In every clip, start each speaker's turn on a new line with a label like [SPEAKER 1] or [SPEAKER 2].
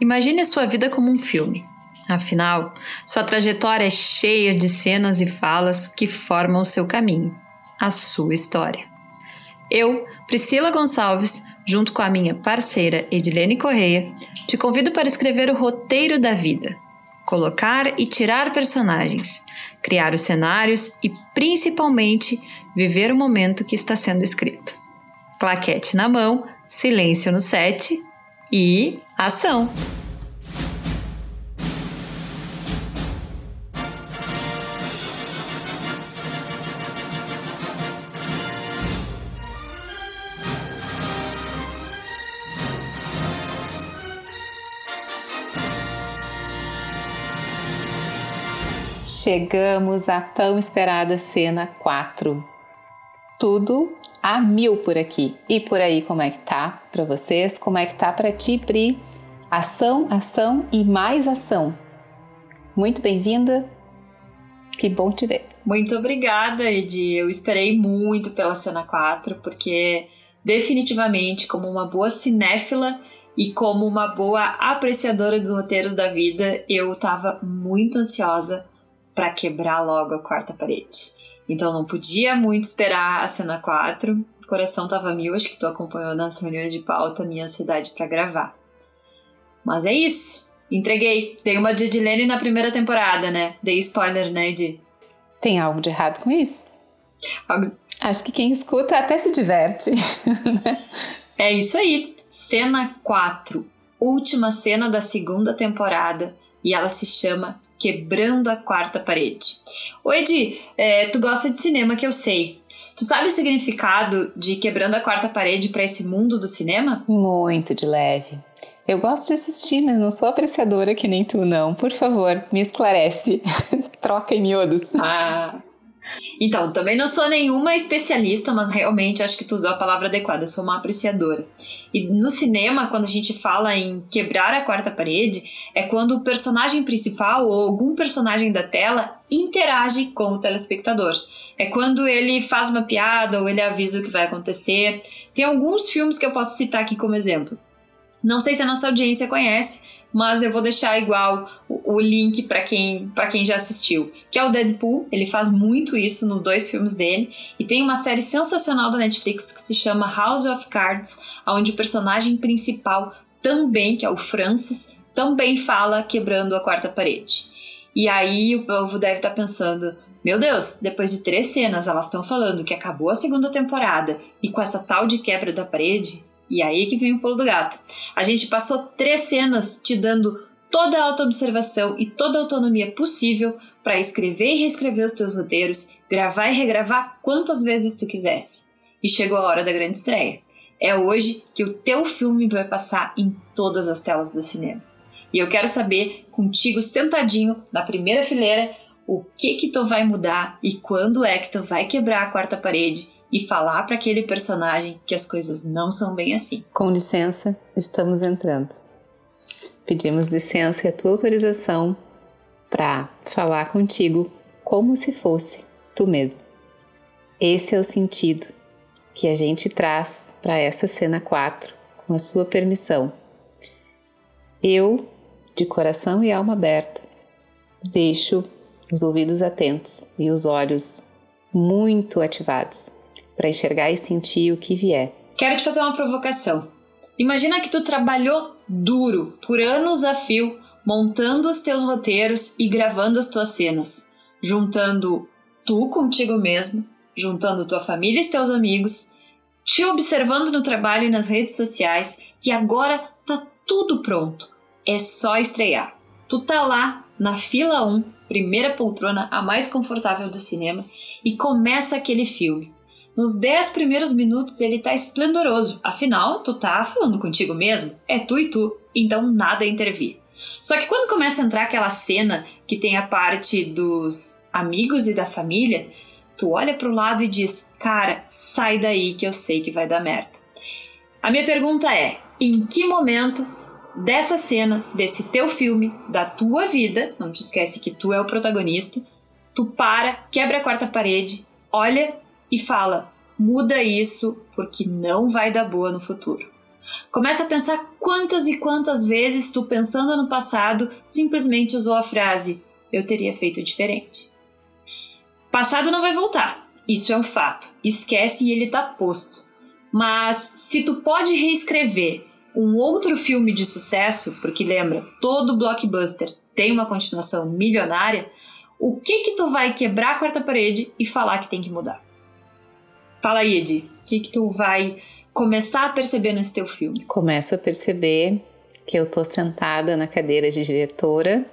[SPEAKER 1] Imagine a sua vida como um filme. Afinal, sua trajetória é cheia de cenas e falas que formam o seu caminho, a sua história. Eu, Priscila Gonçalves, junto com a minha parceira Edilene Correia, te convido para escrever o roteiro da vida, colocar e tirar personagens, criar os cenários e, principalmente, viver o momento que está sendo escrito. Claquete na mão, silêncio no set e ação!
[SPEAKER 2] Chegamos à tão esperada cena 4. Tudo a mil por aqui. E por aí, como é que tá para vocês? Como é que tá para ti, Pri? Ação, ação e mais ação. Muito bem-vinda. Que bom te ver.
[SPEAKER 1] Muito obrigada, Edi. Eu esperei muito pela cena 4, porque definitivamente, como uma boa cinéfila e como uma boa apreciadora dos roteiros da vida, eu estava muito ansiosa para quebrar logo a quarta parede. Então não podia muito esperar a cena 4. O coração tava mil, acho que tu acompanhou nas reuniões de pauta minha ansiedade para gravar. Mas é isso. Entreguei. Dei uma de Edilene na primeira temporada, né? Dei spoiler, né, Edi?
[SPEAKER 2] Tem algo de errado com isso? Algo... Acho que quem escuta até se diverte.
[SPEAKER 1] é isso aí. Cena 4. Última cena da segunda temporada e ela se chama Quebrando a Quarta Parede. Oi, Edi, é, tu gosta de cinema que eu sei. Tu sabe o significado de Quebrando a Quarta Parede para esse mundo do cinema?
[SPEAKER 2] Muito de leve. Eu gosto de assistir, mas não sou apreciadora que nem tu, não. Por favor, me esclarece. Troca em miúdos.
[SPEAKER 1] Ah, então, também não sou nenhuma especialista, mas realmente acho que tu usou a palavra adequada, sou uma apreciadora. E no cinema, quando a gente fala em quebrar a quarta parede, é quando o personagem principal ou algum personagem da tela interage com o telespectador. É quando ele faz uma piada ou ele avisa o que vai acontecer. Tem alguns filmes que eu posso citar aqui como exemplo. Não sei se a nossa audiência conhece, mas eu vou deixar igual o, o link para quem, quem já assistiu, que é o Deadpool. Ele faz muito isso nos dois filmes dele e tem uma série sensacional da Netflix que se chama House of Cards, onde o personagem principal também, que é o Francis, também fala quebrando a quarta parede. E aí o povo deve estar tá pensando, meu Deus, depois de três cenas elas estão falando que acabou a segunda temporada e com essa tal de quebra da parede, e aí que vem o pulo do gato. A gente passou três cenas te dando toda a autoobservação e toda a autonomia possível para escrever e reescrever os teus roteiros, gravar e regravar quantas vezes tu quisesse. E chegou a hora da grande estreia. É hoje que o teu filme vai passar em todas as telas do cinema. E eu quero saber, contigo sentadinho na primeira fileira, o que que tu vai mudar e quando é que tu vai quebrar a quarta parede e falar para aquele personagem que as coisas não são bem assim.
[SPEAKER 2] Com licença, estamos entrando. Pedimos licença e a tua autorização para falar contigo como se fosse tu mesmo. Esse é o sentido que a gente traz para essa cena 4, com a sua permissão. Eu, de coração e alma aberta, deixo os ouvidos atentos e os olhos muito ativados para enxergar e sentir o que vier.
[SPEAKER 1] Quero te fazer uma provocação. Imagina que tu trabalhou duro por anos a fio montando os teus roteiros e gravando as tuas cenas, juntando tu contigo mesmo, juntando tua família e teus amigos, te observando no trabalho e nas redes sociais e agora tá tudo pronto. É só estrear. Tu tá lá na fila 1, primeira poltrona, a mais confortável do cinema, e começa aquele filme. Nos 10 primeiros minutos ele tá esplendoroso, afinal, tu tá falando contigo mesmo, é tu e tu, então nada a intervir. Só que quando começa a entrar aquela cena que tem a parte dos amigos e da família, tu olha pro lado e diz: Cara, sai daí que eu sei que vai dar merda. A minha pergunta é: em que momento dessa cena, desse teu filme, da tua vida, não te esquece que tu é o protagonista, tu para, quebra a quarta parede, olha e fala: muda isso porque não vai dar boa no futuro. Começa a pensar quantas e quantas vezes tu, pensando no passado, simplesmente usou a frase: Eu teria feito diferente. Passado não vai voltar, isso é um fato. Esquece e ele tá posto. Mas se tu pode reescrever um outro filme de sucesso, porque lembra, todo blockbuster tem uma continuação milionária, o que que tu vai quebrar a quarta parede e falar que tem que mudar? Fala aí, Edi, o que que tu vai começar a perceber nesse teu filme?
[SPEAKER 2] Começo a perceber que eu tô sentada na cadeira de diretora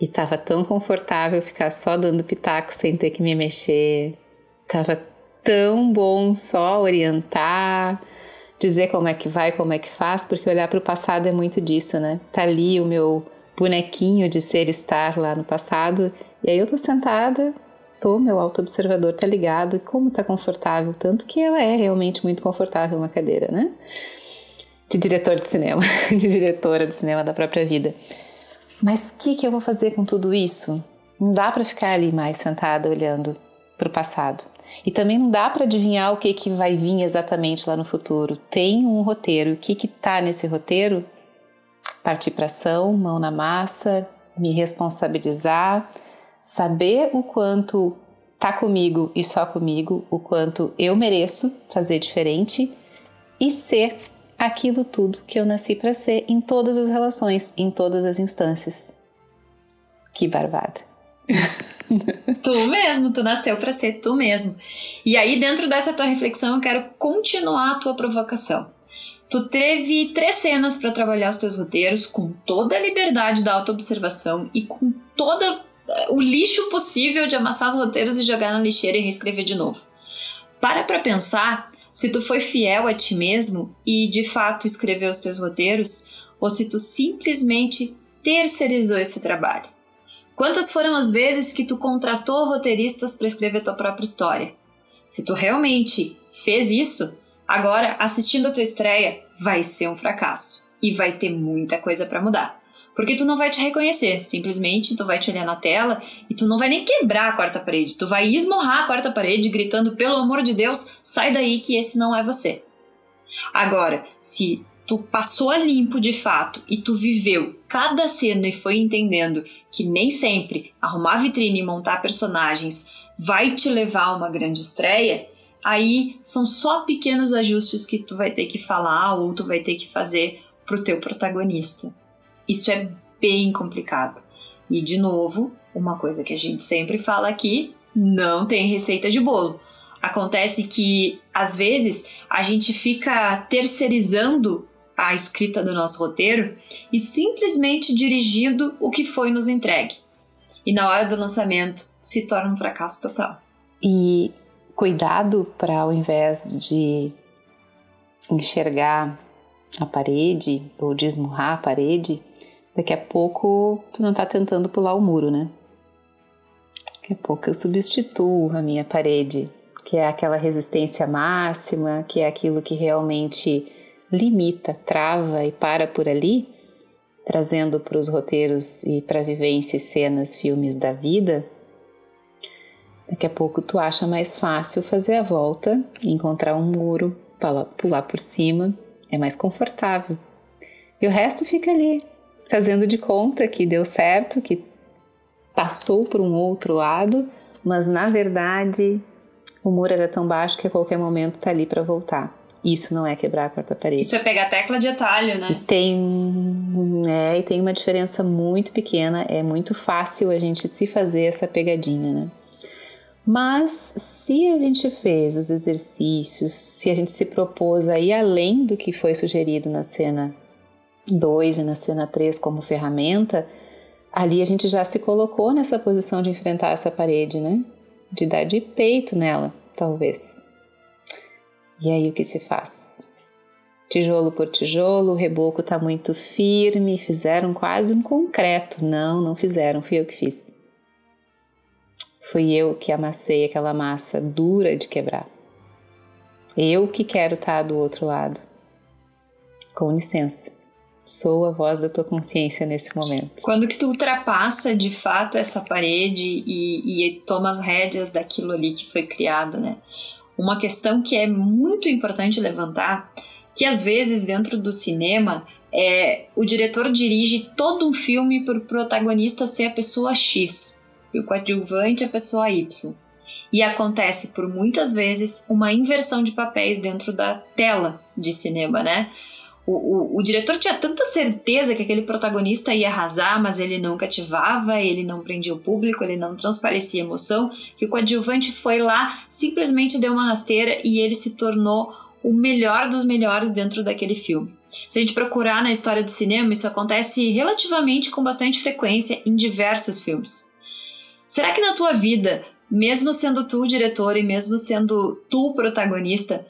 [SPEAKER 2] e tava tão confortável ficar só dando pitaco sem ter que me mexer. Tava tão bom só orientar, dizer como é que vai, como é que faz, porque olhar para o passado é muito disso, né? Tá ali o meu bonequinho de ser estar lá no passado, e aí eu tô sentada tô, meu auto-observador tá ligado e como tá confortável, tanto que ela é realmente muito confortável uma cadeira, né? De diretor de cinema, de diretora de cinema da própria vida. Mas o que, que eu vou fazer com tudo isso? Não dá para ficar ali mais sentada olhando para o passado. E também não dá para adivinhar o que, que vai vir exatamente lá no futuro. Tem um roteiro. O que que tá nesse roteiro? Partir para ação, mão na massa, me responsabilizar, saber o quanto tá comigo e só comigo, o quanto eu mereço fazer diferente e ser aquilo tudo que eu nasci para ser em todas as relações, em todas as instâncias. Que barbada.
[SPEAKER 1] tu mesmo, tu nasceu para ser tu mesmo. E aí, dentro dessa tua reflexão, eu quero continuar a tua provocação. Tu teve três cenas para trabalhar os teus roteiros com toda a liberdade da autoobservação e com toda o lixo possível de amassar os roteiros e jogar na lixeira e reescrever de novo. Para para pensar se tu foi fiel a ti mesmo e de fato escreveu os teus roteiros ou se tu simplesmente terceirizou esse trabalho. Quantas foram as vezes que tu contratou roteiristas para escrever tua própria história? Se tu realmente fez isso, agora assistindo a tua estreia vai ser um fracasso e vai ter muita coisa para mudar. Porque tu não vai te reconhecer, simplesmente tu vai te olhar na tela e tu não vai nem quebrar a quarta parede, tu vai esmorrar a quarta parede gritando: pelo amor de Deus, sai daí que esse não é você. Agora, se tu passou a limpo de fato e tu viveu cada cena e foi entendendo que nem sempre arrumar vitrine e montar personagens vai te levar a uma grande estreia, aí são só pequenos ajustes que tu vai ter que falar ou tu vai ter que fazer pro teu protagonista. Isso é bem complicado. E, de novo, uma coisa que a gente sempre fala aqui: não tem receita de bolo. Acontece que, às vezes, a gente fica terceirizando a escrita do nosso roteiro e simplesmente dirigindo o que foi nos entregue. E na hora do lançamento se torna um fracasso total.
[SPEAKER 2] E cuidado para, ao invés de enxergar a parede ou de esmurrar a parede, Daqui a pouco tu não tá tentando pular o muro, né? Daqui a pouco eu substituo a minha parede, que é aquela resistência máxima, que é aquilo que realmente limita, trava e para por ali, trazendo para os roteiros e para vivências, cenas, filmes da vida. Daqui a pouco tu acha mais fácil fazer a volta, encontrar um muro, pular por cima, é mais confortável. E o resto fica ali, fazendo de conta que deu certo, que passou por um outro lado, mas na verdade o muro era tão baixo que a qualquer momento tá ali para voltar. Isso não é quebrar a quarta parede.
[SPEAKER 1] Isso é pegar tecla de atalho, né?
[SPEAKER 2] E tem, é, e tem uma diferença muito pequena. É muito fácil a gente se fazer essa pegadinha, né? Mas se a gente fez os exercícios, se a gente se propôs a ir além do que foi sugerido na cena 2 e na cena 3 como ferramenta, ali a gente já se colocou nessa posição de enfrentar essa parede, né? De dar de peito nela, talvez. E aí o que se faz? Tijolo por tijolo, o reboco está muito firme, fizeram quase um concreto. Não, não fizeram, fui eu que fiz. Fui eu que amassei aquela massa dura de quebrar. Eu que quero estar tá do outro lado. Com licença. Sou a voz da tua consciência nesse momento.
[SPEAKER 1] Quando que tu ultrapassa de fato essa parede e, e toma as rédeas daquilo ali que foi criado, né? Uma questão que é muito importante levantar que às vezes dentro do cinema é, o diretor dirige todo um filme para o protagonista ser a pessoa X e o coadjuvante a pessoa Y. E acontece por muitas vezes uma inversão de papéis dentro da tela de cinema, né? O, o, o, diretor tinha tanta certeza que aquele protagonista ia arrasar, mas ele não cativava, ele não prendia o público, ele não transparecia emoção, que o coadjuvante foi lá, simplesmente deu uma rasteira e ele se tornou o melhor dos melhores dentro daquele filme. Se a gente procurar na história do cinema, isso acontece relativamente com bastante frequência em diversos filmes. Será que na tua vida, mesmo sendo tu o diretor e mesmo sendo tu o protagonista,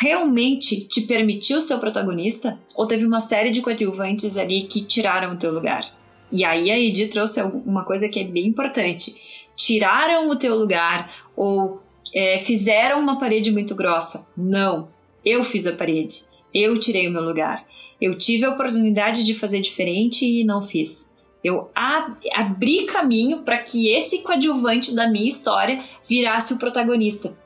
[SPEAKER 1] realmente te permitiu ser o protagonista? Ou teve uma série de coadjuvantes ali que tiraram o teu lugar? E aí a Edi trouxe uma coisa que é bem importante. Tiraram o teu lugar ou é, fizeram uma parede muito grossa. Não, eu fiz a parede. Eu tirei o meu lugar. Eu tive a oportunidade de fazer diferente e não fiz. Eu ab abri caminho para que esse coadjuvante da minha história virasse o protagonista.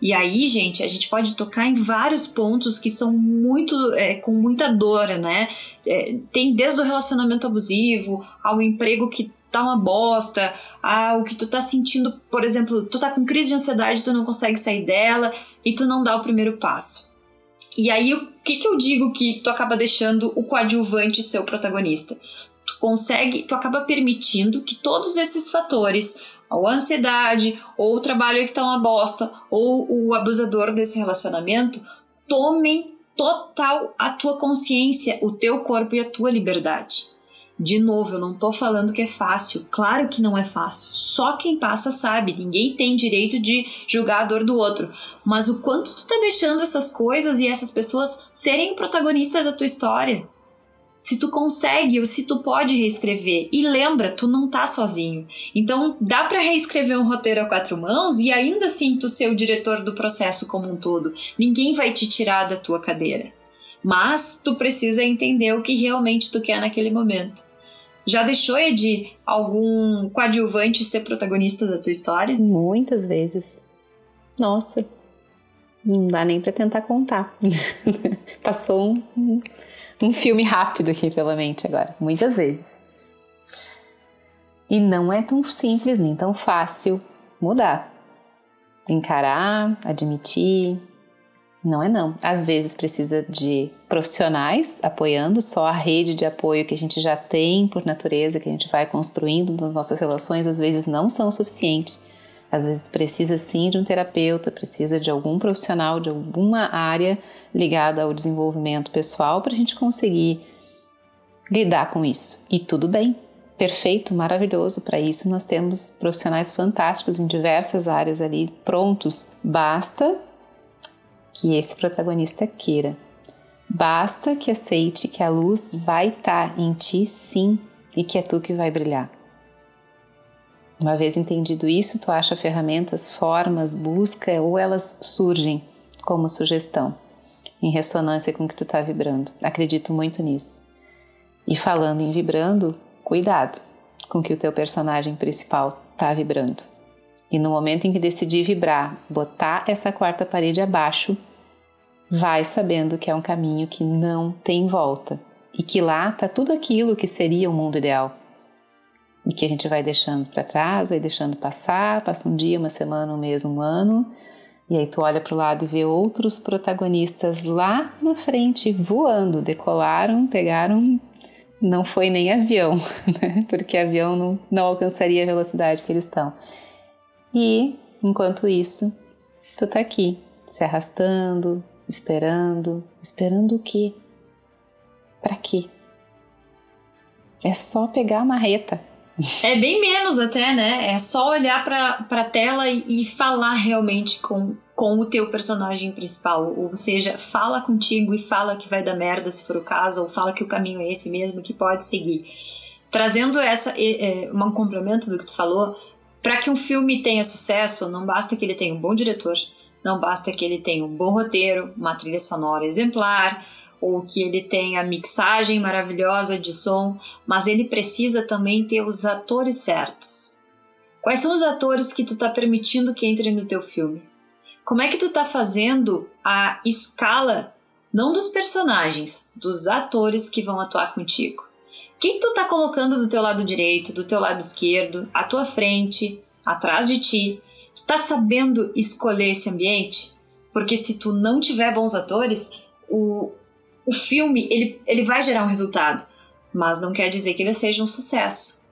[SPEAKER 1] E aí, gente, a gente pode tocar em vários pontos que são muito é, com muita dor, né? É, tem desde o relacionamento abusivo ao emprego que tá uma bosta, ao que tu tá sentindo, por exemplo, tu tá com crise de ansiedade, tu não consegue sair dela e tu não dá o primeiro passo. E aí, o que, que eu digo que tu acaba deixando o coadjuvante ser o protagonista? Tu consegue, tu acaba permitindo que todos esses fatores, a ansiedade, ou o trabalho que tá uma bosta, ou o abusador desse relacionamento, tomem total a tua consciência, o teu corpo e a tua liberdade. De novo, eu não tô falando que é fácil. Claro que não é fácil. Só quem passa sabe. Ninguém tem direito de julgar a dor do outro. Mas o quanto tu tá deixando essas coisas e essas pessoas serem protagonistas da tua história? Se tu consegue ou se tu pode reescrever. E lembra, tu não tá sozinho. Então dá para reescrever um roteiro a quatro mãos e ainda assim tu ser o diretor do processo como um todo. Ninguém vai te tirar da tua cadeira mas tu precisa entender o que realmente tu quer naquele momento. Já deixou de algum coadjuvante ser protagonista da tua história?
[SPEAKER 2] Muitas vezes. Nossa, não dá nem para tentar contar. Passou um, um filme rápido aqui pela mente agora, muitas vezes. E não é tão simples nem tão fácil mudar. Encarar, admitir, não é não. Às vezes precisa de profissionais apoiando, só a rede de apoio que a gente já tem por natureza, que a gente vai construindo nas nossas relações, às vezes não são suficientes. Às vezes precisa sim de um terapeuta, precisa de algum profissional de alguma área ligada ao desenvolvimento pessoal para a gente conseguir lidar com isso. E tudo bem, perfeito, maravilhoso. Para isso nós temos profissionais fantásticos em diversas áreas ali prontos. Basta que esse protagonista queira. Basta que aceite que a luz vai estar tá em ti sim e que é tu que vai brilhar. Uma vez entendido isso, tu acha ferramentas, formas, busca ou elas surgem como sugestão, em ressonância com o que tu está vibrando. Acredito muito nisso. E falando em vibrando, cuidado com o que o teu personagem principal está vibrando. E no momento em que decidir vibrar, botar essa quarta parede abaixo, vai sabendo que é um caminho que não tem volta e que lá está tudo aquilo que seria o mundo ideal. E que a gente vai deixando para trás, vai deixando passar, passa um dia, uma semana, um mês, um ano, e aí tu olha para o lado e vê outros protagonistas lá na frente voando, decolaram, pegaram, não foi nem avião, né? porque avião não, não alcançaria a velocidade que eles estão. E, enquanto isso, tu tá aqui, se arrastando, esperando, esperando o quê? Para quê? É só pegar a marreta.
[SPEAKER 1] É bem menos até, né? É só olhar para a tela e, e, falar realmente com, com o teu personagem principal. Ou seja, fala contigo e fala que vai dar merda se for o caso, ou fala que o caminho é esse mesmo, que pode seguir. Trazendo essa é, um complemento do que tu falou, para que um filme tenha sucesso, não basta que ele tenha um bom diretor, não basta que ele tenha um bom roteiro, uma trilha sonora exemplar, ou que ele tenha mixagem maravilhosa de som, mas ele precisa também ter os atores certos. Quais são os atores que tu tá permitindo que entrem no teu filme? Como é que tu tá fazendo a escala não dos personagens, dos atores que vão atuar contigo. Quem tu tá colocando do teu lado direito, do teu lado esquerdo, à tua frente, atrás de ti? Tu tá sabendo escolher esse ambiente? Porque se tu não tiver bons atores, o, o filme ele, ele vai gerar um resultado, mas não quer dizer que ele seja um sucesso.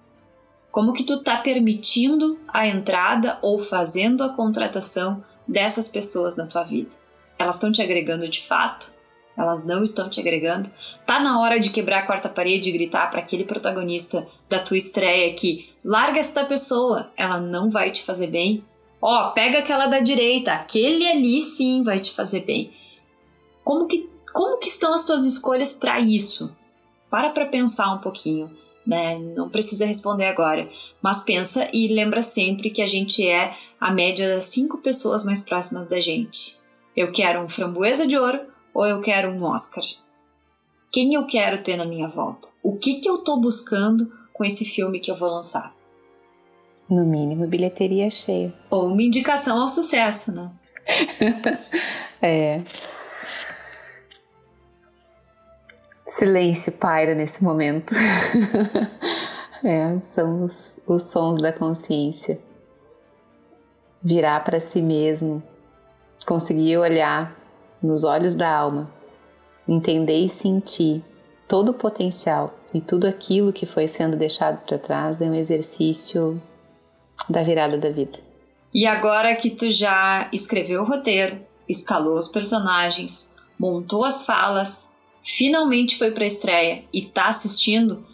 [SPEAKER 1] Como que tu tá permitindo a entrada ou fazendo a contratação dessas pessoas na tua vida? Elas estão te agregando de fato? elas não estão te agregando. Tá na hora de quebrar a quarta parede e gritar para aquele protagonista da tua estreia que larga esta pessoa, ela não vai te fazer bem. Ó, oh, pega aquela da direita, aquele ali sim vai te fazer bem. Como que como que estão as tuas escolhas para isso? Para para pensar um pouquinho, né? Não precisa responder agora, mas pensa e lembra sempre que a gente é a média das cinco pessoas mais próximas da gente. Eu quero um framboesa de ouro ou eu quero um Oscar? Quem eu quero ter na minha volta? O que, que eu estou buscando com esse filme que eu vou lançar?
[SPEAKER 2] No mínimo, bilheteria cheia.
[SPEAKER 1] Ou uma indicação ao sucesso, né?
[SPEAKER 2] é. Silêncio paira nesse momento. é, são os, os sons da consciência. Virar para si mesmo, conseguir olhar nos olhos da alma, entender e sentir todo o potencial e tudo aquilo que foi sendo deixado para trás é um exercício da virada da vida.
[SPEAKER 1] E agora que tu já escreveu o roteiro, escalou os personagens, montou as falas, finalmente foi para a estreia e tá assistindo,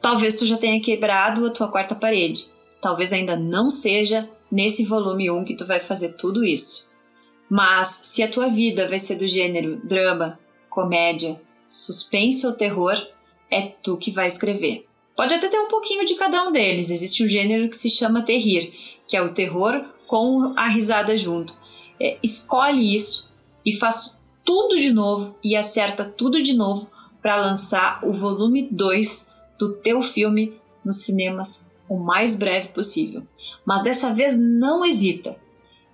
[SPEAKER 1] talvez tu já tenha quebrado a tua quarta parede. Talvez ainda não seja nesse volume 1 que tu vai fazer tudo isso. Mas se a tua vida vai ser do gênero drama, comédia, suspense ou terror, é tu que vai escrever. Pode até ter um pouquinho de cada um deles. Existe um gênero que se chama terrir, que é o terror com a risada junto. É, escolhe isso e faz tudo de novo e acerta tudo de novo para lançar o volume 2 do teu filme nos cinemas o mais breve possível. Mas dessa vez não hesita.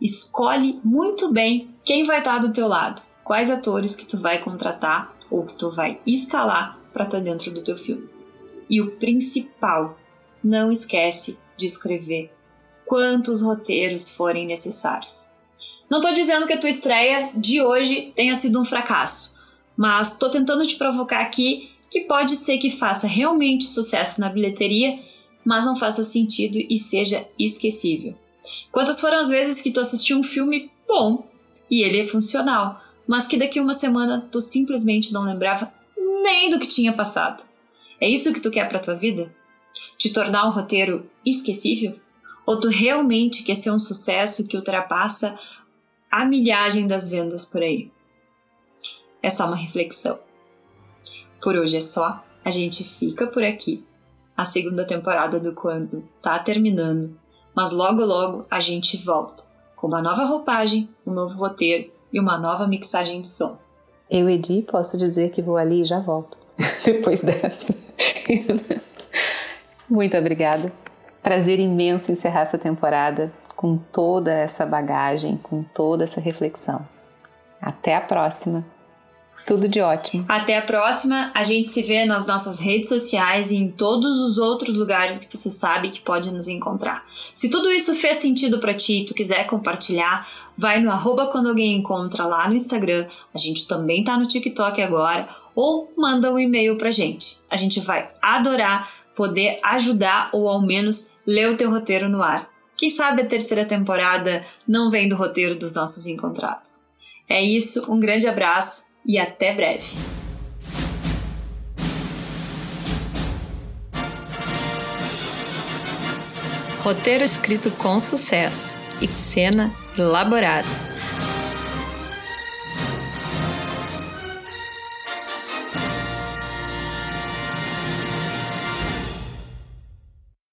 [SPEAKER 1] Escolhe muito bem quem vai estar do teu lado, quais atores que tu vai contratar ou que tu vai escalar para estar dentro do teu filme. E o principal, não esquece de escrever quantos roteiros forem necessários. Não estou dizendo que a tua estreia de hoje tenha sido um fracasso, mas estou tentando te provocar aqui que pode ser que faça realmente sucesso na bilheteria, mas não faça sentido e seja esquecível. Quantas foram as vezes que tu assistiu um filme bom e ele é funcional, mas que daqui uma semana tu simplesmente não lembrava nem do que tinha passado? É isso que tu quer para tua vida? Te tornar um roteiro esquecível? Ou tu realmente quer ser um sucesso que ultrapassa a milhagem das vendas por aí? É só uma reflexão. Por hoje é só, a gente fica por aqui. A segunda temporada do Quando tá terminando mas logo logo a gente volta com uma nova roupagem, um novo roteiro e uma nova mixagem de som.
[SPEAKER 2] Eu, Edi, posso dizer que vou ali e já volto depois dessa. Muito obrigada. Prazer imenso encerrar essa temporada com toda essa bagagem, com toda essa reflexão. Até a próxima. Tudo de ótimo.
[SPEAKER 1] Até a próxima. A gente se vê nas nossas redes sociais e em todos os outros lugares que você sabe que pode nos encontrar. Se tudo isso fez sentido para ti e tu quiser compartilhar, vai no arroba quando alguém encontra lá no Instagram. A gente também tá no TikTok agora. Ou manda um e-mail pra gente. A gente vai adorar poder ajudar ou ao menos ler o teu roteiro no ar. Quem sabe a terceira temporada não vem do roteiro dos nossos encontrados. É isso, um grande abraço e até breve. Roteiro escrito com sucesso e cena elaborada.